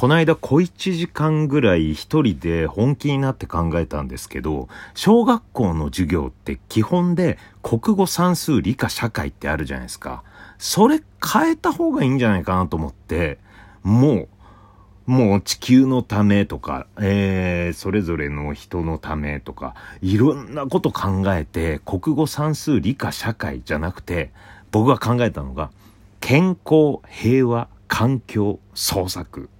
この間小1時間ぐらい一人で本気になって考えたんですけど、小学校の授業って基本で国語算数理科社会ってあるじゃないですか。それ変えた方がいいんじゃないかなと思って、もう、もう地球のためとか、えー、それぞれの人のためとか、いろんなこと考えて、国語算数理科社会じゃなくて、僕が考えたのが、健康、平和、環境、創作。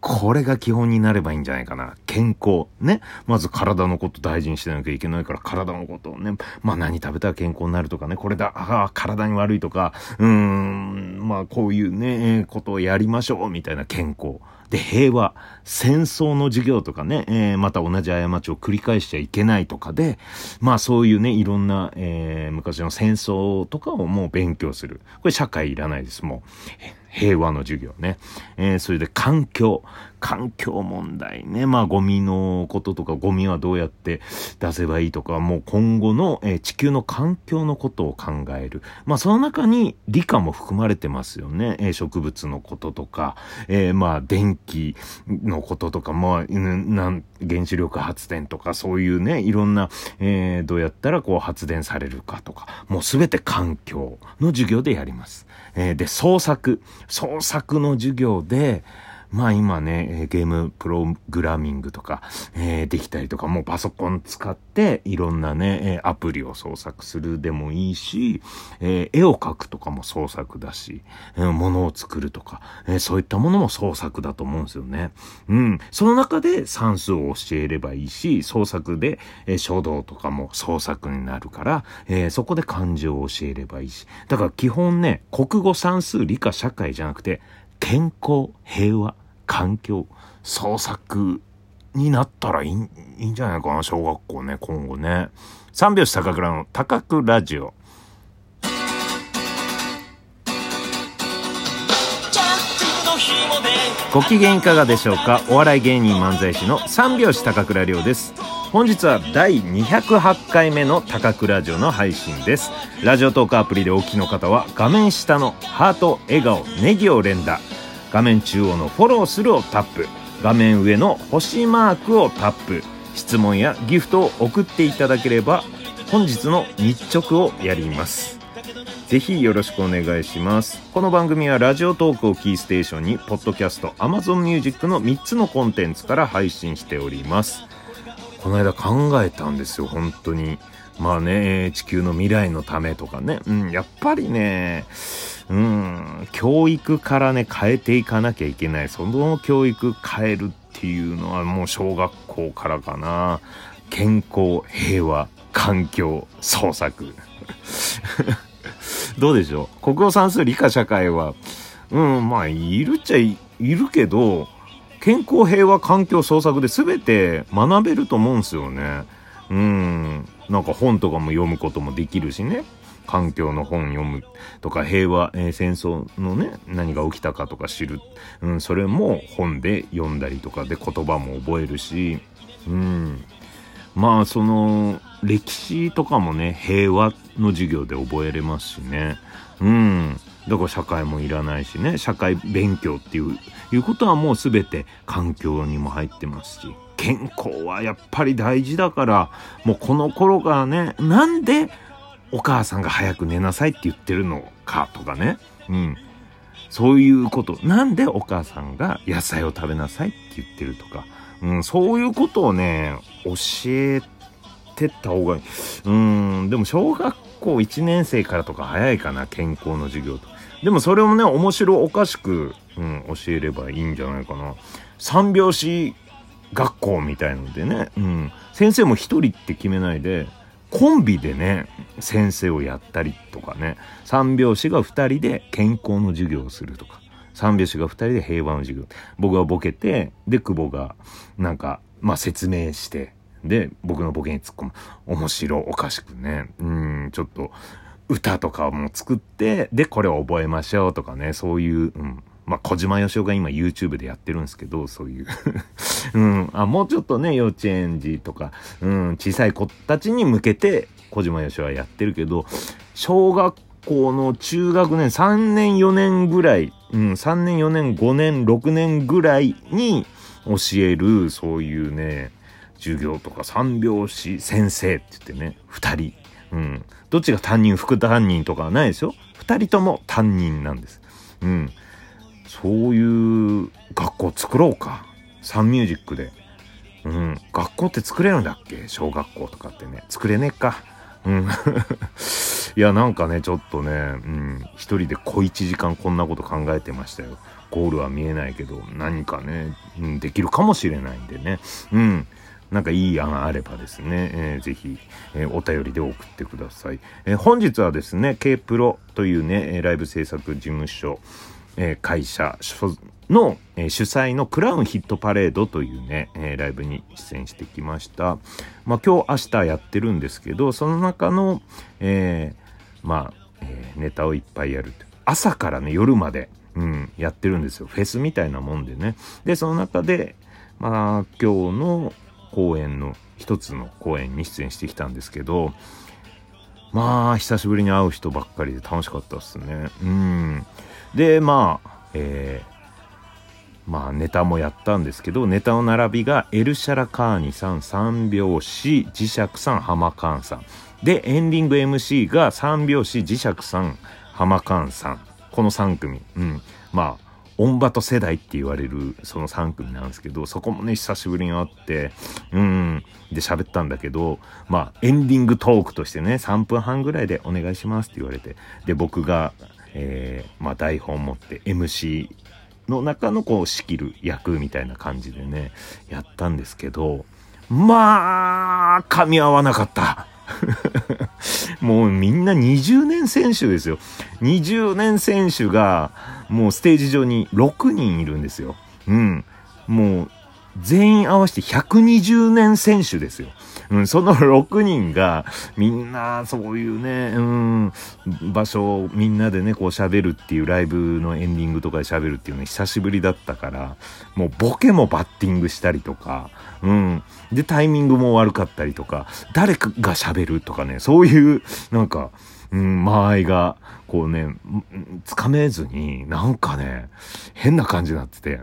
これが基本になればいいんじゃないかな。健康。ね。まず体のこと大事にしてなきゃいけないから、体のことをね。まあ何食べたら健康になるとかね。これだ、ああ、体に悪いとか、うーん、まあこういうね、ことをやりましょう、みたいな健康。で、平和、戦争の授業とかね、えー、また同じ過ちを繰り返しちゃいけないとかで、まあそういうね、いろんな、えー、昔の戦争とかをもう勉強する。これ社会いらないです、もう。平和の授業ね。えー、それで環境。環境問題ね。まあ、ゴミのこととか、ゴミはどうやって出せばいいとか、もう今後の、えー、地球の環境のことを考える。まあ、その中に理科も含まれてますよね。えー、植物のこととか、えー、まあ、電気のこととか、まあ、なん原子力発電とか、そういうね、いろんな、えー、どうやったらこう発電されるかとか、もうすべて環境の授業でやります。えー、で、創作。創作の授業で、まあ今ね、ゲームプログラミングとか、えー、できたりとか、もうパソコン使っていろんなね、アプリを創作するでもいいし、えー、絵を描くとかも創作だし、えー、物を作るとか、えー、そういったものも創作だと思うんですよね。うん。その中で算数を教えればいいし、創作で、えー、書道とかも創作になるから、えー、そこで漢字を教えればいいし。だから基本ね、国語算数理科社会じゃなくて、健康、平和、環境、創作になったらいいいいんじゃないかな、小学校ね、今後ね。三拍子高倉の高倉ラジオ。ご機嫌いかがでしょうか？お笑い芸人漫才師の三拍子高倉涼です。本日は第208回目の高倉ラジオの配信です。ラジオトークアプリでお聞きの方は画面下のハート、笑顔、ネギを連打。画面中央のフォローするをタップ。画面上の星マークをタップ。質問やギフトを送っていただければ本日の日直をやります。ぜひよろしくお願いします。この番組はラジオトークをキーステーションに、ポッドキャスト、Amazon Music の3つのコンテンツから配信しております。この間考えたんですよ、本当に。まあね、地球の未来のためとかね。うん、やっぱりね、うん、教育からね、変えていかなきゃいけない。その教育変えるっていうのはもう小学校からかな。健康、平和、環境、創作。どうでしょう？国語算数理科社会は、うん、まあ、いるっちゃいるけど、健康平和環境創作で全て学べると思うんすよね。うん。なんか本とかも読むこともできるしね。環境の本読むとか平和、えー、戦争のね、何が起きたかとか知る。うん、それも本で読んだりとかで言葉も覚えるし、うん。まあ、その、歴史とかもね、平和っの授業で覚えれますしね。うん。だから社会もいらないしね、社会勉強っていう、いうことはもう全て環境にも入ってますし、健康はやっぱり大事だから、もうこの頃からね、なんでお母さんが早く寝なさいって言ってるのかとかね。うん。そういうこと。なんでお母さんが野菜を食べなさいって言ってるとか。うん、そういうことをね、教えてった方がいい。うん、でも小学校1年生からとか早いかな、健康の授業と。でもそれをね、面白おかしく、うん、教えればいいんじゃないかな。三拍子学校みたいのでね、うん、先生も一人って決めないで、コンビでね、先生をやったりとかね、三拍子が二人で健康の授業をするとか、三拍子が二人で平和の授業。僕がボケて、で、久保が、なんか、まあ説明して、で、僕のボケに突っ込む。面白おかしくね。うん、ちょっと、歌とかも作って、で、これを覚えましょうとかね、そういう、うん。まあ、小島よしおが今 YouTube でやってるんですけど、そういう うん。あ、もうちょっとね、幼稚園児とか、うん、小さい子たちに向けて、小島よしおはやってるけど、小学校の中学年3年4年ぐらいうん、3年、4年、5年、6年ぐらいに教える、そういうね、授業とか三拍子先生って言ってね、2人。うん。どっちが担任、副担任とかはないですよ。2人とも担任なんです。うん。そういう学校作ろうか。サンミュージックで。うん。学校って作れるんだっけ？小学校とかってね。作れねえか。うん。いや、なんかね、ちょっとね、うん。一人で小一時間こんなこと考えてましたよ。ゴールは見えないけど、何かね、うん、できるかもしれないんでね。うん。なんかいい案あればですね、えー、ぜひ、えー、お便りで送ってください。えー、本日はですね、K プロというね、ライブ制作事務所、えー、会社の、えー、主催のクラウンヒットパレードというね、えー、ライブに出演してきました。まあ今日明日やってるんですけど、その中の、えー、まあ、えー、ネタをいっぱいやる。朝からね、夜まで、うん、やってるんですよ。フェスみたいなもんでね。で、その中で、まあ今日の公演の一つの公演に出演してきたんですけど、まあ、久しぶりに会う人ばっかりで楽しかったっすね。うん。で、まあ、えー、まあ、ネタもやったんですけど、ネタの並びが、エルシャラカーニさん、三拍子、磁石さん、ハマカンさん。で、エンディング MC が三拍子、磁石さん、ハマカンさん。この3組。うん。まあ、オンバト世代って言われるその3組なんですけど、そこもね、久しぶりに会って、うん、で喋ったんだけど、まあ、エンディングトークとしてね、3分半ぐらいでお願いしますって言われて、で、僕が、えー、まあ、台本持って MC の中のこう仕切る役みたいな感じでね、やったんですけど、まあ、噛み合わなかった。もうみんな20年選手ですよ。20年選手がもうステージ上に6人いるんですよ。うん。もう全員合わせて120年選手ですよ。うん、その6人が、みんな、そういうね、うん、場所をみんなでね、こう喋るっていうライブのエンディングとかで喋るっていうの久しぶりだったから、もうボケもバッティングしたりとか、うん。で、タイミングも悪かったりとか、誰かが喋るとかね、そういう、なんか、うん、間合いが、こうね、つかめずに、なんかね、変な感じになってて。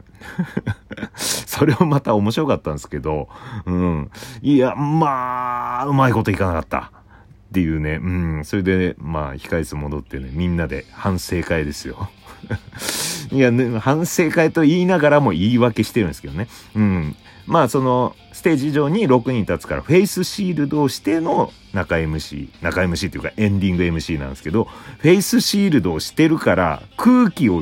それをまた面白かったんですけど、うん。いや、まあ、うまいこといかなかった。っていうね、うん。それで、まあ、控室戻ってね、みんなで反省会ですよ。いや、ね、反省会と言いながらも言い訳してるんですけどね。うん。まあそのステージ上に6人立つからフェイスシールドをしての中 MC、中 MC っていうかエンディング MC なんですけど、フェイスシールドをしてるから空気を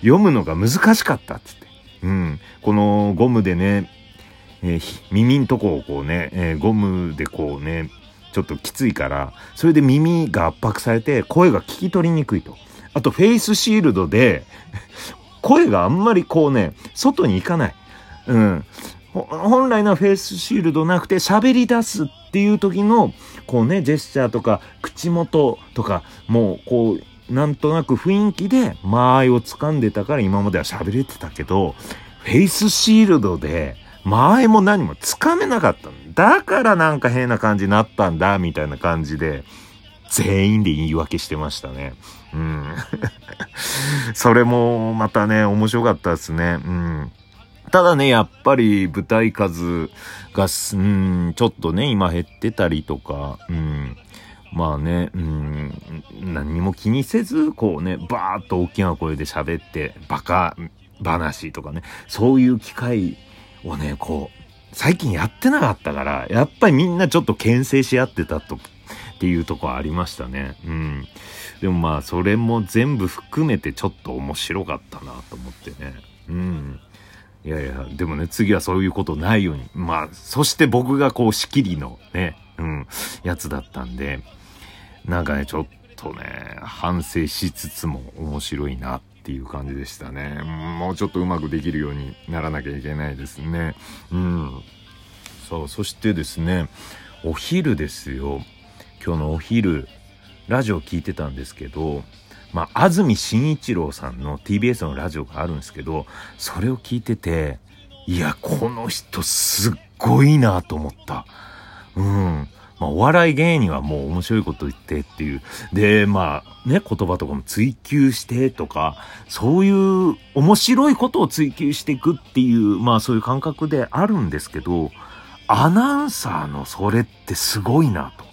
読むのが難しかったって言って。うん。このゴムでね、えー、耳んとこをこうね、えー、ゴムでこうね、ちょっときついから、それで耳が圧迫されて声が聞き取りにくいと。あとフェイスシールドで声があんまりこうね、外に行かない。うん。本来のフェイスシールドなくて喋り出すっていう時の、こうね、ジェスチャーとか、口元とか、もう、こう、なんとなく雰囲気で間合いを掴んでたから今までは喋れてたけど、フェイスシールドで間合いも何も掴めなかっただからなんか変な感じになったんだ、みたいな感じで、全員で言い訳してましたね。うん。それもまたね、面白かったですね。うん。ただね、やっぱり舞台数が、うん、ちょっとね、今減ってたりとか、うん、まあね、うん、何も気にせず、こうね、バーッと大きな声で喋って、バカ話とかね、そういう機会をね、こう、最近やってなかったから、やっぱりみんなちょっと牽制し合ってたと、っていうとこありましたね。うん。でもまあ、それも全部含めてちょっと面白かったなと思ってね。うん。いやいや、でもね、次はそういうことないように。まあ、そして僕がこう仕切りのね、うん、やつだったんで、なんかね、ちょっとね、反省しつつも面白いなっていう感じでしたね。もうちょっとうまくできるようにならなきゃいけないですね。うん。そう、そしてですね、お昼ですよ。今日のお昼、ラジオ聞いてたんですけど、まあ、安住紳一郎さんの TBS のラジオがあるんですけど、それを聞いてて、いや、この人すっごいなと思った。うん。まあ、お笑い芸人はもう面白いこと言ってっていう。で、まあ、ね、言葉とかも追求してとか、そういう面白いことを追求していくっていう、まあそういう感覚であるんですけど、アナウンサーのそれってすごいなと。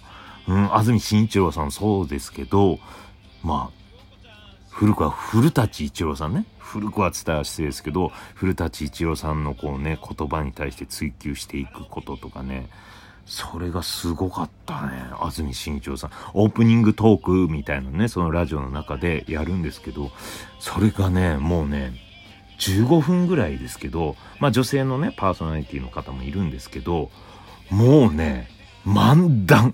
うん、安住紳一郎さんそうですけど、まあ、古くは古舘一郎さんね。古くは伝えは失礼ですけど、古舘一郎さんのこうね、言葉に対して追求していくこととかね、それがすごかったね。安住紳一郎さん。オープニングトークみたいなね、そのラジオの中でやるんですけど、それがね、もうね、15分ぐらいですけど、まあ女性のね、パーソナリティの方もいるんですけど、もうね、漫談。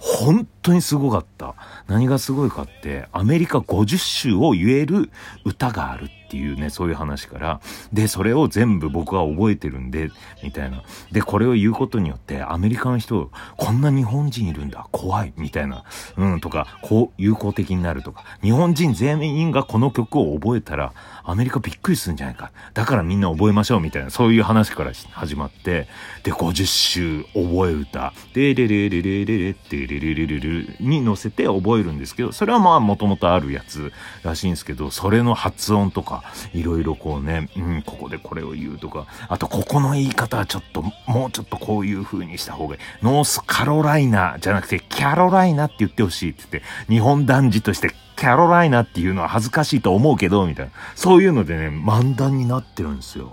本当にすごかった。何がすごいかって、アメリカ50州を言える歌があるっていうね、そういう話から、で、それを全部僕は覚えてるんで、みたいな。で、これを言うことによって、アメリカの人、こんな日本人いるんだ、怖い、みたいな。うん、とか、こう、友好的になるとか、日本人全員がこの曲を覚えたら、アメリカびっくりするんじゃないか。だからみんな覚えましょう、みたいな、そういう話から始まって、で、50週覚え歌、で、レレレレレレってレレレレレに乗せて覚えるんですけど、それはまあ、もともとあるやつらしいんですけど、それの発音とか、いろいろこうね、うん、ここでこれを言うとか、あとここの言い方はちょっと、もうちょっとこういう風にした方がいい。ノースカロライナじゃなくて、キャロライナって言ってほしいって言って、日本男児としてキャロライナっていうのは恥ずかしいと思うけど、みたいな。そういうのでね、漫談になってるんですよ。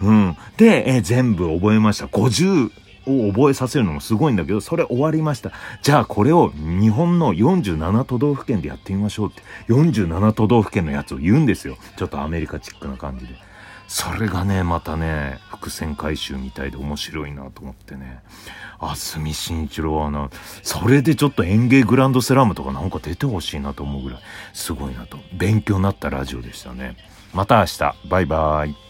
うん。で、え全部覚えました。50、を覚えさせるのもすごいんだけど、それ終わりました。じゃあこれを日本の47都道府県でやってみましょうって、47都道府県のやつを言うんですよ。ちょっとアメリカチックな感じで。それがね、またね、伏線回収みたいで面白いなと思ってね。あすみ慎一郎はな、それでちょっと演芸グランドスラムとかなんか出てほしいなと思うぐらい、すごいなと。勉強になったラジオでしたね。また明日、バイバーイ。